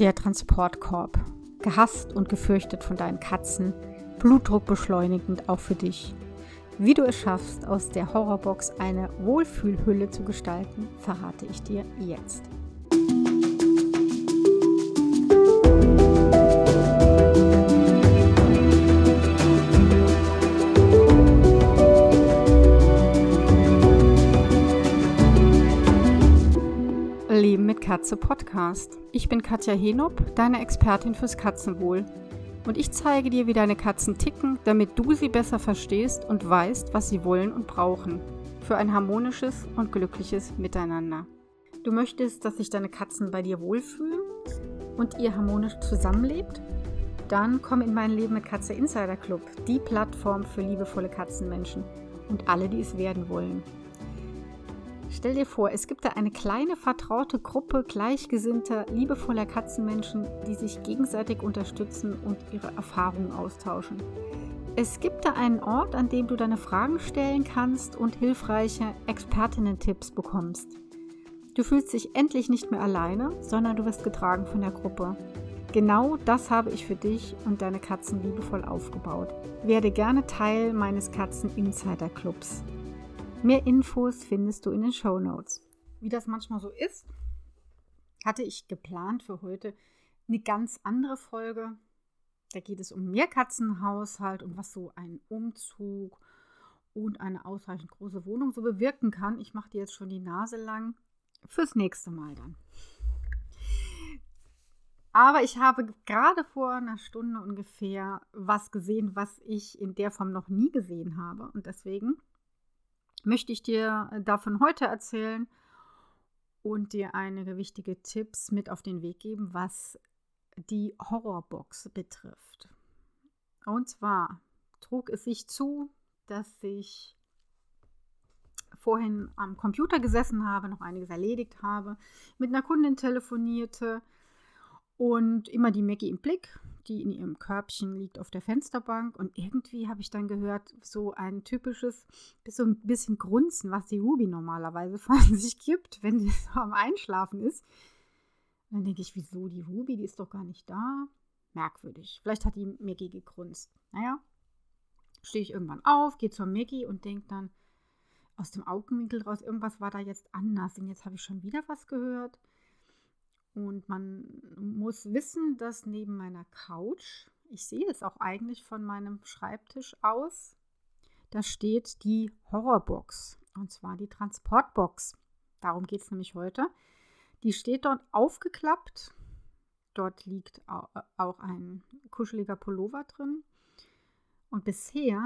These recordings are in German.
Der Transportkorb. Gehasst und gefürchtet von deinen Katzen. Blutdruck beschleunigend auch für dich. Wie du es schaffst, aus der Horrorbox eine Wohlfühlhülle zu gestalten, verrate ich dir jetzt. Katze Podcast. Ich bin Katja Henop, deine Expertin fürs Katzenwohl. Und ich zeige dir, wie deine Katzen ticken, damit du sie besser verstehst und weißt, was sie wollen und brauchen. Für ein harmonisches und glückliches Miteinander. Du möchtest, dass sich deine Katzen bei dir wohlfühlen und ihr harmonisch zusammenlebt? Dann komm in mein Leben mit Katze Insider Club, die Plattform für liebevolle Katzenmenschen und alle, die es werden wollen. Stell dir vor, es gibt da eine kleine vertraute Gruppe gleichgesinnter, liebevoller Katzenmenschen, die sich gegenseitig unterstützen und ihre Erfahrungen austauschen. Es gibt da einen Ort, an dem du deine Fragen stellen kannst und hilfreiche Expertinnen-Tipps bekommst. Du fühlst dich endlich nicht mehr alleine, sondern du wirst getragen von der Gruppe. Genau das habe ich für dich und deine Katzen liebevoll aufgebaut. Werde gerne Teil meines Katzen-Insider-Clubs. Mehr Infos findest du in den Show Notes. Wie das manchmal so ist, hatte ich geplant für heute eine ganz andere Folge. Da geht es um Mehrkatzenhaushalt und was so ein Umzug und eine ausreichend große Wohnung so bewirken kann. Ich mache dir jetzt schon die Nase lang. Fürs nächste Mal dann. Aber ich habe gerade vor einer Stunde ungefähr was gesehen, was ich in der Form noch nie gesehen habe. Und deswegen möchte ich dir äh, davon heute erzählen und dir einige wichtige Tipps mit auf den Weg geben, was die Horrorbox betrifft. Und zwar trug es sich zu, dass ich vorhin am Computer gesessen habe, noch einiges erledigt habe, mit einer Kundin telefonierte und immer die Maggie im Blick, die in ihrem Körbchen liegt auf der Fensterbank. Und irgendwie habe ich dann gehört, so ein typisches, so ein bisschen Grunzen, was die Ruby normalerweise von sich gibt, wenn sie so am Einschlafen ist. Und dann denke ich, wieso die Ruby, die ist doch gar nicht da. Merkwürdig. Vielleicht hat die Maggie gegrunzt. Naja, stehe ich irgendwann auf, gehe zur Maggie und denke dann aus dem Augenwinkel raus, irgendwas war da jetzt anders. Und jetzt habe ich schon wieder was gehört. Und man muss wissen, dass neben meiner Couch, ich sehe es auch eigentlich von meinem Schreibtisch aus, da steht die Horrorbox. Und zwar die Transportbox. Darum geht es nämlich heute. Die steht dort aufgeklappt. Dort liegt auch ein kuscheliger Pullover drin. Und bisher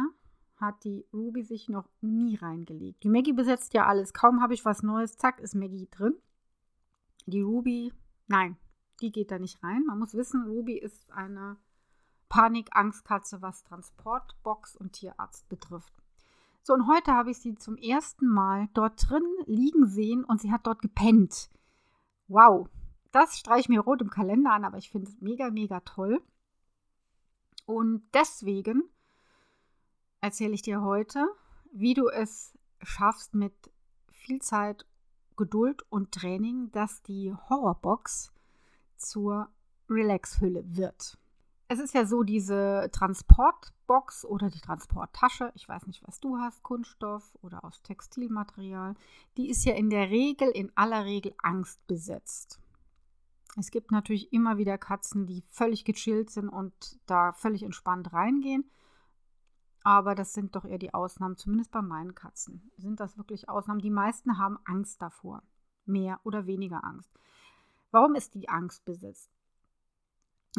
hat die Ruby sich noch nie reingelegt. Die Maggie besetzt ja alles. Kaum habe ich was Neues, zack, ist Maggie drin. Die Ruby Nein, die geht da nicht rein. Man muss wissen, Ruby ist eine Panik-Angstkatze, was Transportbox und Tierarzt betrifft. So, und heute habe ich sie zum ersten Mal dort drin liegen sehen und sie hat dort gepennt. Wow, das streiche ich mir rot im Kalender an, aber ich finde es mega, mega toll. Und deswegen erzähle ich dir heute, wie du es schaffst, mit viel Zeit Geduld und Training, dass die Horrorbox zur Relax-Hülle wird. Es ist ja so, diese Transportbox oder die Transporttasche, ich weiß nicht, was du hast, Kunststoff oder aus Textilmaterial, die ist ja in der Regel, in aller Regel angstbesetzt. Es gibt natürlich immer wieder Katzen, die völlig gechillt sind und da völlig entspannt reingehen. Aber das sind doch eher die Ausnahmen, zumindest bei meinen Katzen. Sind das wirklich Ausnahmen? Die meisten haben Angst davor. Mehr oder weniger Angst. Warum ist die Angst besitzt?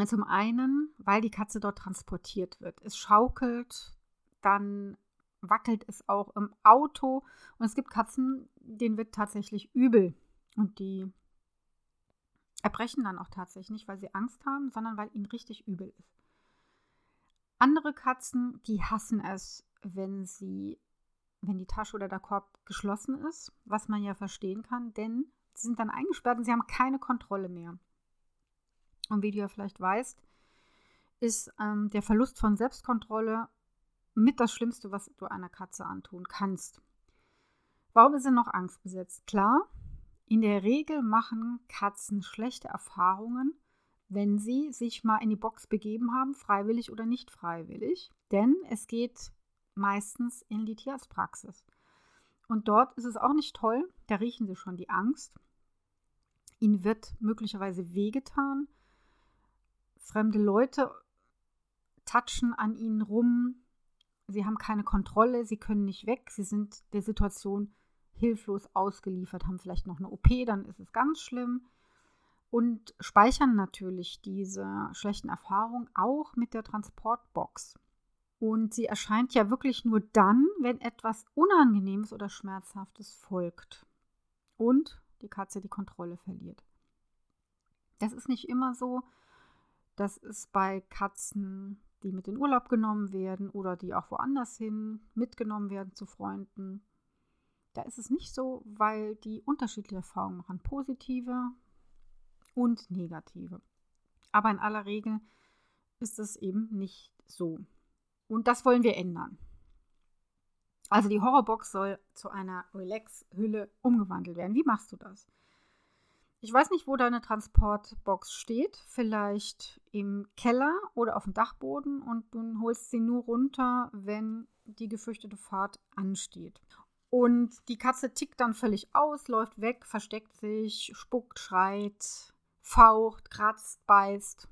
Zum einen, weil die Katze dort transportiert wird. Es schaukelt, dann wackelt es auch im Auto. Und es gibt Katzen, denen wird tatsächlich übel. Und die erbrechen dann auch tatsächlich nicht, weil sie Angst haben, sondern weil ihnen richtig übel ist. Andere Katzen, die hassen es, wenn sie, wenn die Tasche oder der Korb geschlossen ist, was man ja verstehen kann, denn sie sind dann eingesperrt und sie haben keine Kontrolle mehr. Und wie du ja vielleicht weißt, ist ähm, der Verlust von Selbstkontrolle mit das Schlimmste, was du einer Katze antun kannst. Warum ist sie noch angstbesetzt? Klar, in der Regel machen Katzen schlechte Erfahrungen wenn sie sich mal in die Box begeben haben, freiwillig oder nicht freiwillig. Denn es geht meistens in die Tierarztpraxis. Und dort ist es auch nicht toll, da riechen sie schon die Angst. Ihnen wird möglicherweise wehgetan. Fremde Leute touchen an ihnen rum. Sie haben keine Kontrolle, sie können nicht weg, sie sind der Situation hilflos ausgeliefert, haben vielleicht noch eine OP, dann ist es ganz schlimm. Und speichern natürlich diese schlechten Erfahrungen auch mit der Transportbox. Und sie erscheint ja wirklich nur dann, wenn etwas Unangenehmes oder Schmerzhaftes folgt und die Katze die Kontrolle verliert. Das ist nicht immer so. Das ist bei Katzen, die mit in Urlaub genommen werden oder die auch woanders hin mitgenommen werden zu Freunden. Da ist es nicht so, weil die unterschiedliche Erfahrungen machen, positive und negative. Aber in aller Regel ist es eben nicht so. Und das wollen wir ändern. Also die Horrorbox soll zu einer Relax-Hülle umgewandelt werden. Wie machst du das? Ich weiß nicht, wo deine Transportbox steht. Vielleicht im Keller oder auf dem Dachboden und du holst sie nur runter, wenn die gefürchtete Fahrt ansteht. Und die Katze tickt dann völlig aus, läuft weg, versteckt sich, spuckt, schreit, faucht, kratzt, beißt.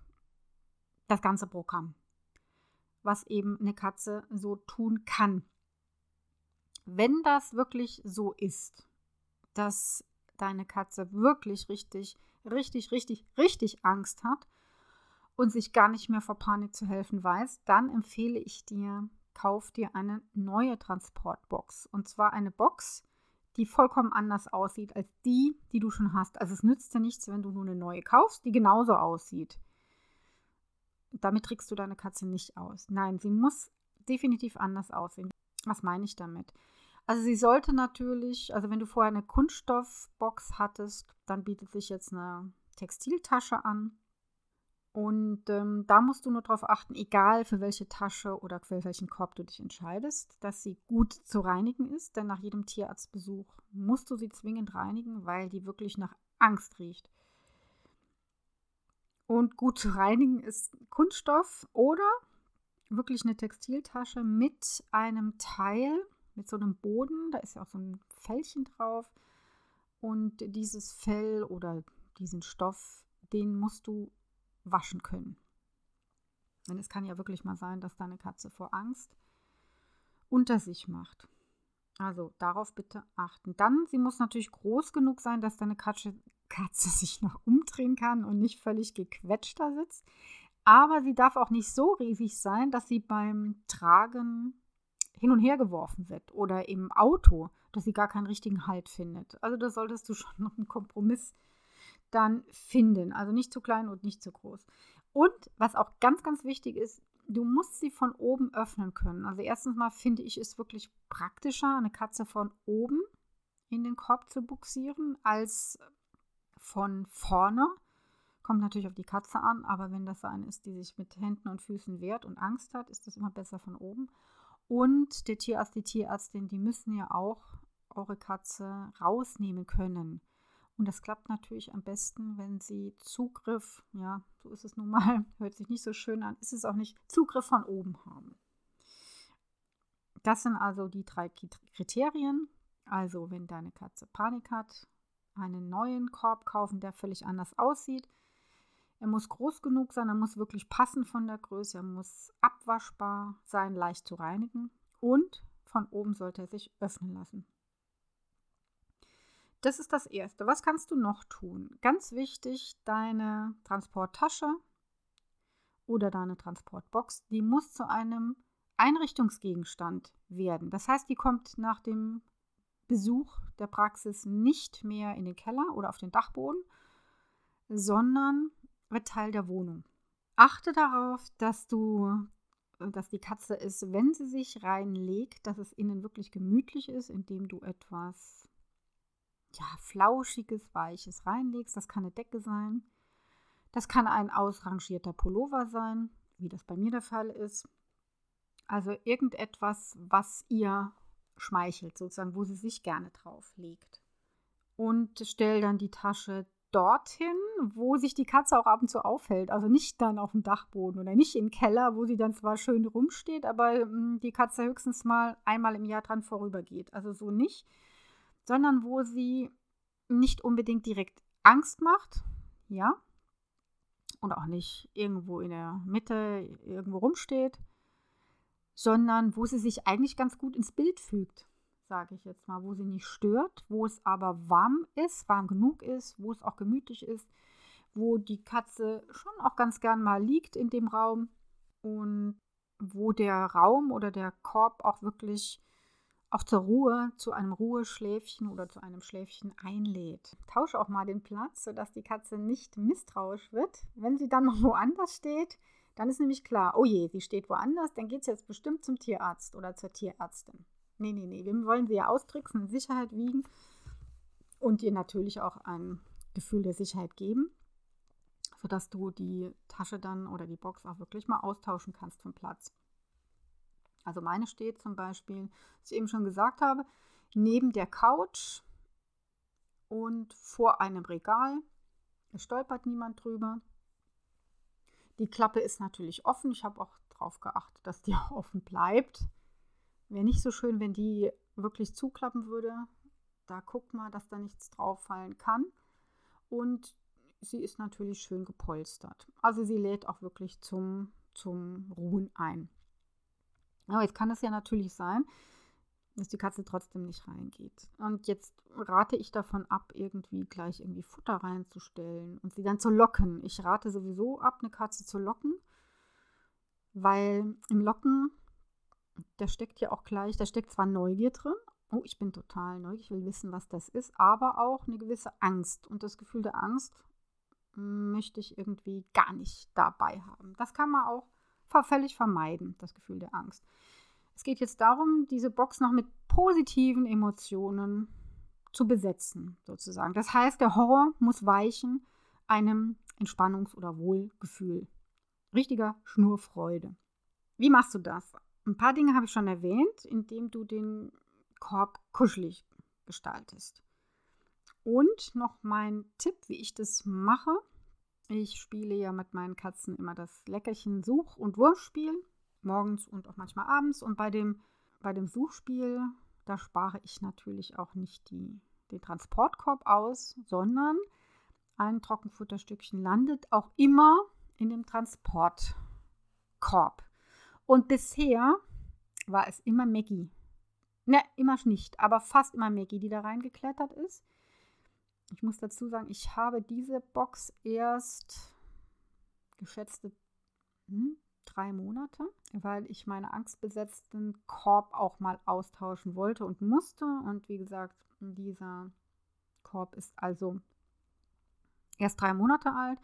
Das ganze Programm was eben eine Katze so tun kann. Wenn das wirklich so ist, dass deine Katze wirklich richtig, richtig, richtig, richtig Angst hat und sich gar nicht mehr vor Panik zu helfen weiß, dann empfehle ich dir, kauf dir eine neue Transportbox. Und zwar eine Box, die vollkommen anders aussieht als die, die du schon hast. Also es nützt dir nichts, wenn du nur eine neue kaufst, die genauso aussieht damit trickst du deine Katze nicht aus. Nein, sie muss definitiv anders aussehen. Was meine ich damit? Also sie sollte natürlich, also wenn du vorher eine Kunststoffbox hattest, dann bietet sich jetzt eine Textiltasche an. Und ähm, da musst du nur darauf achten, egal für welche Tasche oder für welchen Korb du dich entscheidest, dass sie gut zu reinigen ist. Denn nach jedem Tierarztbesuch musst du sie zwingend reinigen, weil die wirklich nach Angst riecht. Und gut zu reinigen ist Kunststoff oder wirklich eine Textiltasche mit einem Teil, mit so einem Boden. Da ist ja auch so ein Fellchen drauf. Und dieses Fell oder diesen Stoff, den musst du waschen können. Denn es kann ja wirklich mal sein, dass deine Katze vor Angst unter sich macht. Also darauf bitte achten. Dann, sie muss natürlich groß genug sein, dass deine Katze, Katze sich noch umdrehen kann und nicht völlig gequetscht da sitzt. Aber sie darf auch nicht so riesig sein, dass sie beim Tragen hin und her geworfen wird oder im Auto, dass sie gar keinen richtigen Halt findet. Also da solltest du schon noch einen Kompromiss dann finden. Also nicht zu klein und nicht zu groß. Und was auch ganz, ganz wichtig ist, du musst sie von oben öffnen können. Also erstens mal finde ich es wirklich praktischer, eine Katze von oben in den Korb zu buxieren, als von vorne. Kommt natürlich auf die Katze an, aber wenn das eine ist, die sich mit Händen und Füßen wehrt und Angst hat, ist das immer besser von oben. Und der Tierarzt, die Tierärztin, die müssen ja auch eure Katze rausnehmen können. Und das klappt natürlich am besten, wenn Sie Zugriff, ja, so ist es nun mal, hört sich nicht so schön an, ist es auch nicht, Zugriff von oben haben. Das sind also die drei Kriterien. Also, wenn deine Katze Panik hat, einen neuen Korb kaufen, der völlig anders aussieht. Er muss groß genug sein, er muss wirklich passen von der Größe, er muss abwaschbar sein, leicht zu reinigen und von oben sollte er sich öffnen lassen. Das ist das Erste. Was kannst du noch tun? Ganz wichtig, deine Transporttasche oder deine Transportbox, die muss zu einem Einrichtungsgegenstand werden. Das heißt, die kommt nach dem Besuch der Praxis nicht mehr in den Keller oder auf den Dachboden, sondern wird Teil der Wohnung. Achte darauf, dass du dass die Katze ist, wenn sie sich reinlegt, dass es innen wirklich gemütlich ist, indem du etwas ja, flauschiges, weiches reinlegst. Das kann eine Decke sein. Das kann ein ausrangierter Pullover sein, wie das bei mir der Fall ist. Also irgendetwas, was ihr schmeichelt, sozusagen, wo sie sich gerne drauf legt. Und stell dann die Tasche dorthin, wo sich die Katze auch ab und zu aufhält. Also nicht dann auf dem Dachboden oder nicht im Keller, wo sie dann zwar schön rumsteht, aber hm, die Katze höchstens mal einmal im Jahr dran vorübergeht. Also so nicht, sondern wo sie nicht unbedingt direkt Angst macht, ja, und auch nicht irgendwo in der Mitte irgendwo rumsteht, sondern wo sie sich eigentlich ganz gut ins Bild fügt, sage ich jetzt mal, wo sie nicht stört, wo es aber warm ist, warm genug ist, wo es auch gemütlich ist, wo die Katze schon auch ganz gern mal liegt in dem Raum und wo der Raum oder der Korb auch wirklich auch zur Ruhe, zu einem Ruheschläfchen oder zu einem Schläfchen einlädt. Tausche auch mal den Platz, sodass die Katze nicht misstrauisch wird. Wenn sie dann noch woanders steht, dann ist nämlich klar, oh je, sie steht woanders, dann geht es jetzt bestimmt zum Tierarzt oder zur Tierärztin. Nee, nee, nee, wir wollen sie ja austricksen, Sicherheit wiegen und ihr natürlich auch ein Gefühl der Sicherheit geben, sodass du die Tasche dann oder die Box auch wirklich mal austauschen kannst vom Platz. Also meine steht zum Beispiel, was ich eben schon gesagt habe, neben der Couch und vor einem Regal. Es stolpert niemand drüber. Die Klappe ist natürlich offen. Ich habe auch darauf geachtet, dass die auch offen bleibt. Wäre nicht so schön, wenn die wirklich zuklappen würde. Da guckt mal, dass da nichts drauf fallen kann. Und sie ist natürlich schön gepolstert. Also sie lädt auch wirklich zum, zum Ruhen ein. Aber jetzt kann es ja natürlich sein, dass die Katze trotzdem nicht reingeht. Und jetzt rate ich davon ab, irgendwie gleich irgendwie Futter reinzustellen und sie dann zu locken. Ich rate sowieso ab, eine Katze zu locken, weil im Locken, da steckt ja auch gleich, da steckt zwar Neugier drin, oh, ich bin total neugierig, ich will wissen, was das ist, aber auch eine gewisse Angst. Und das Gefühl der Angst möchte ich irgendwie gar nicht dabei haben. Das kann man auch völlig vermeiden, das Gefühl der Angst. Es geht jetzt darum, diese Box noch mit positiven Emotionen zu besetzen, sozusagen. Das heißt, der Horror muss weichen einem Entspannungs- oder Wohlgefühl. Richtiger Schnurfreude. Wie machst du das? Ein paar Dinge habe ich schon erwähnt, indem du den Korb kuschelig gestaltest. Und noch mein Tipp, wie ich das mache. Ich spiele ja mit meinen Katzen immer das Leckerchen Such- und Wurfspiel, morgens und auch manchmal abends. Und bei dem, bei dem Suchspiel, da spare ich natürlich auch nicht die, den Transportkorb aus, sondern ein Trockenfutterstückchen landet auch immer in dem Transportkorb. Und bisher war es immer Maggie. Ne, immer nicht, aber fast immer Maggie, die da reingeklettert ist. Ich muss dazu sagen, ich habe diese Box erst geschätzte hm, drei Monate, weil ich meinen angstbesetzten Korb auch mal austauschen wollte und musste. Und wie gesagt, dieser Korb ist also erst drei Monate alt.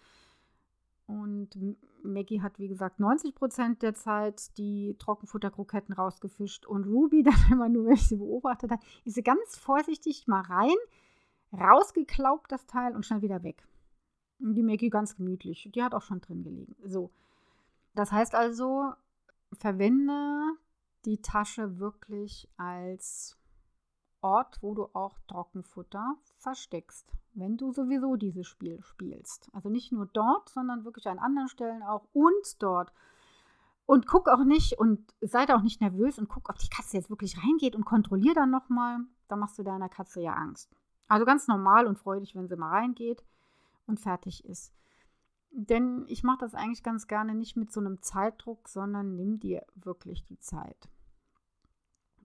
Und Maggie hat, wie gesagt, 90 Prozent der Zeit die Trockenfutterkroketten rausgefischt. Und Ruby dann immer nur, wenn ich sie beobachtet habe, ist sie ganz vorsichtig mal rein, rausgeklaubt das Teil und schnell wieder weg. Und die Maggie ganz gemütlich. Die hat auch schon drin gelegen. So. Das heißt also, verwende die Tasche wirklich als Ort, wo du auch Trockenfutter versteckst, wenn du sowieso dieses Spiel spielst. Also nicht nur dort, sondern wirklich an anderen Stellen auch und dort. Und guck auch nicht und sei da auch nicht nervös und guck, ob die Katze jetzt wirklich reingeht und kontrollier dann nochmal. Da machst du deiner Katze ja Angst. Also ganz normal und freudig, wenn sie mal reingeht und fertig ist. Denn ich mache das eigentlich ganz gerne nicht mit so einem Zeitdruck, sondern nimm dir wirklich die Zeit.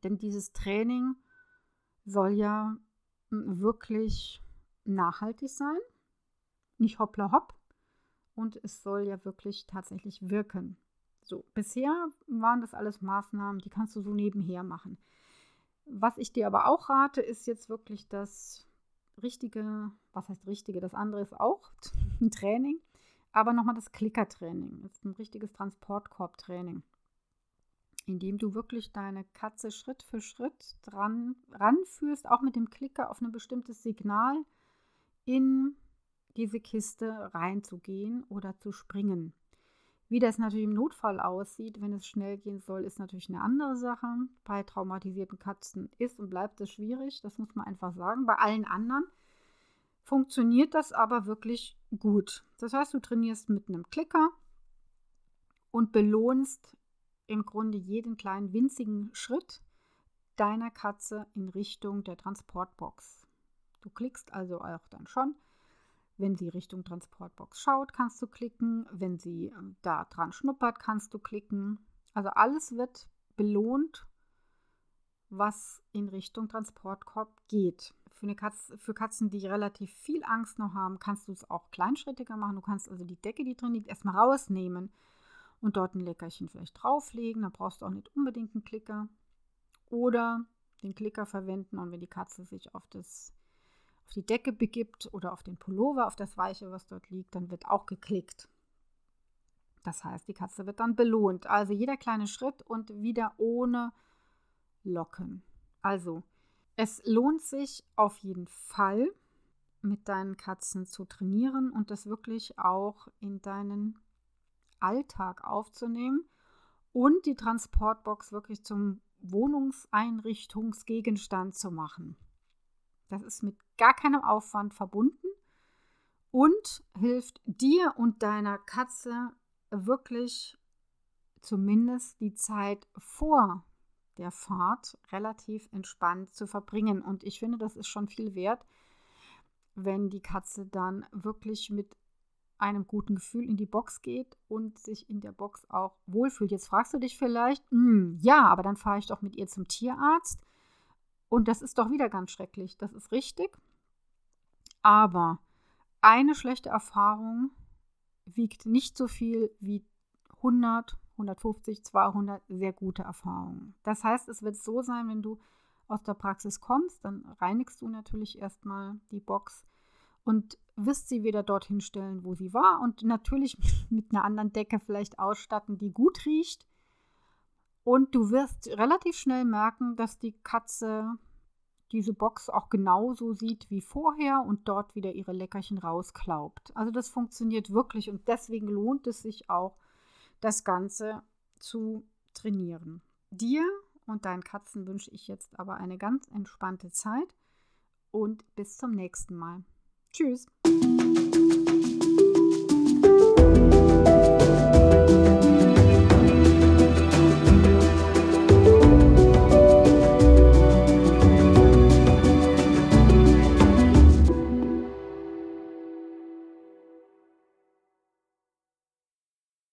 Denn dieses Training soll ja wirklich nachhaltig sein, nicht hoppla hopp. Und es soll ja wirklich tatsächlich wirken. So, bisher waren das alles Maßnahmen, die kannst du so nebenher machen. Was ich dir aber auch rate, ist jetzt wirklich das richtige, was heißt richtige, das andere ist auch ein Training, aber nochmal das Klickertraining. Das ist ein richtiges Transportkorb-Training, in dem du wirklich deine Katze Schritt für Schritt dran ranführst, auch mit dem Klicker auf ein bestimmtes Signal in diese Kiste reinzugehen oder zu springen. Wie das natürlich im Notfall aussieht, wenn es schnell gehen soll, ist natürlich eine andere Sache. Bei traumatisierten Katzen ist und bleibt es schwierig, das muss man einfach sagen. Bei allen anderen funktioniert das aber wirklich gut. Das heißt, du trainierst mit einem Klicker und belohnst im Grunde jeden kleinen winzigen Schritt deiner Katze in Richtung der Transportbox. Du klickst also auch dann schon. Wenn sie Richtung Transportbox schaut, kannst du klicken. Wenn sie ähm, da dran schnuppert, kannst du klicken. Also alles wird belohnt, was in Richtung Transportkorb geht. Für, eine Katze, für Katzen, die relativ viel Angst noch haben, kannst du es auch kleinschrittiger machen. Du kannst also die Decke, die drin liegt, erstmal rausnehmen und dort ein Leckerchen vielleicht drauflegen. Da brauchst du auch nicht unbedingt einen Klicker. Oder den Klicker verwenden und wenn die Katze sich auf, das, auf die Decke begibt oder auf den Pullover, auf das Weiche, was dort liegt, dann wird auch geklickt. Das heißt, die Katze wird dann belohnt. Also jeder kleine Schritt und wieder ohne Locken. Also, es lohnt sich auf jeden Fall, mit deinen Katzen zu trainieren und das wirklich auch in deinen Alltag aufzunehmen und die Transportbox wirklich zum Wohnungseinrichtungsgegenstand zu machen. Das ist mit gar keinem Aufwand verbunden und hilft dir und deiner Katze wirklich zumindest die Zeit vor der Fahrt relativ entspannt zu verbringen. Und ich finde, das ist schon viel wert, wenn die Katze dann wirklich mit einem guten Gefühl in die Box geht und sich in der Box auch wohlfühlt. Jetzt fragst du dich vielleicht, hm, ja, aber dann fahre ich doch mit ihr zum Tierarzt. Und das ist doch wieder ganz schrecklich. Das ist richtig. Aber eine schlechte Erfahrung wiegt nicht so viel wie 100, 150, 200 sehr gute Erfahrungen. Das heißt, es wird so sein, wenn du aus der Praxis kommst, dann reinigst du natürlich erstmal die Box und wirst sie wieder dorthin stellen, wo sie war und natürlich mit einer anderen Decke vielleicht ausstatten, die gut riecht. Und du wirst relativ schnell merken, dass die Katze diese Box auch genauso sieht wie vorher und dort wieder ihre Leckerchen rausklaubt. Also das funktioniert wirklich und deswegen lohnt es sich auch, das Ganze zu trainieren. Dir und deinen Katzen wünsche ich jetzt aber eine ganz entspannte Zeit und bis zum nächsten Mal. Tschüss.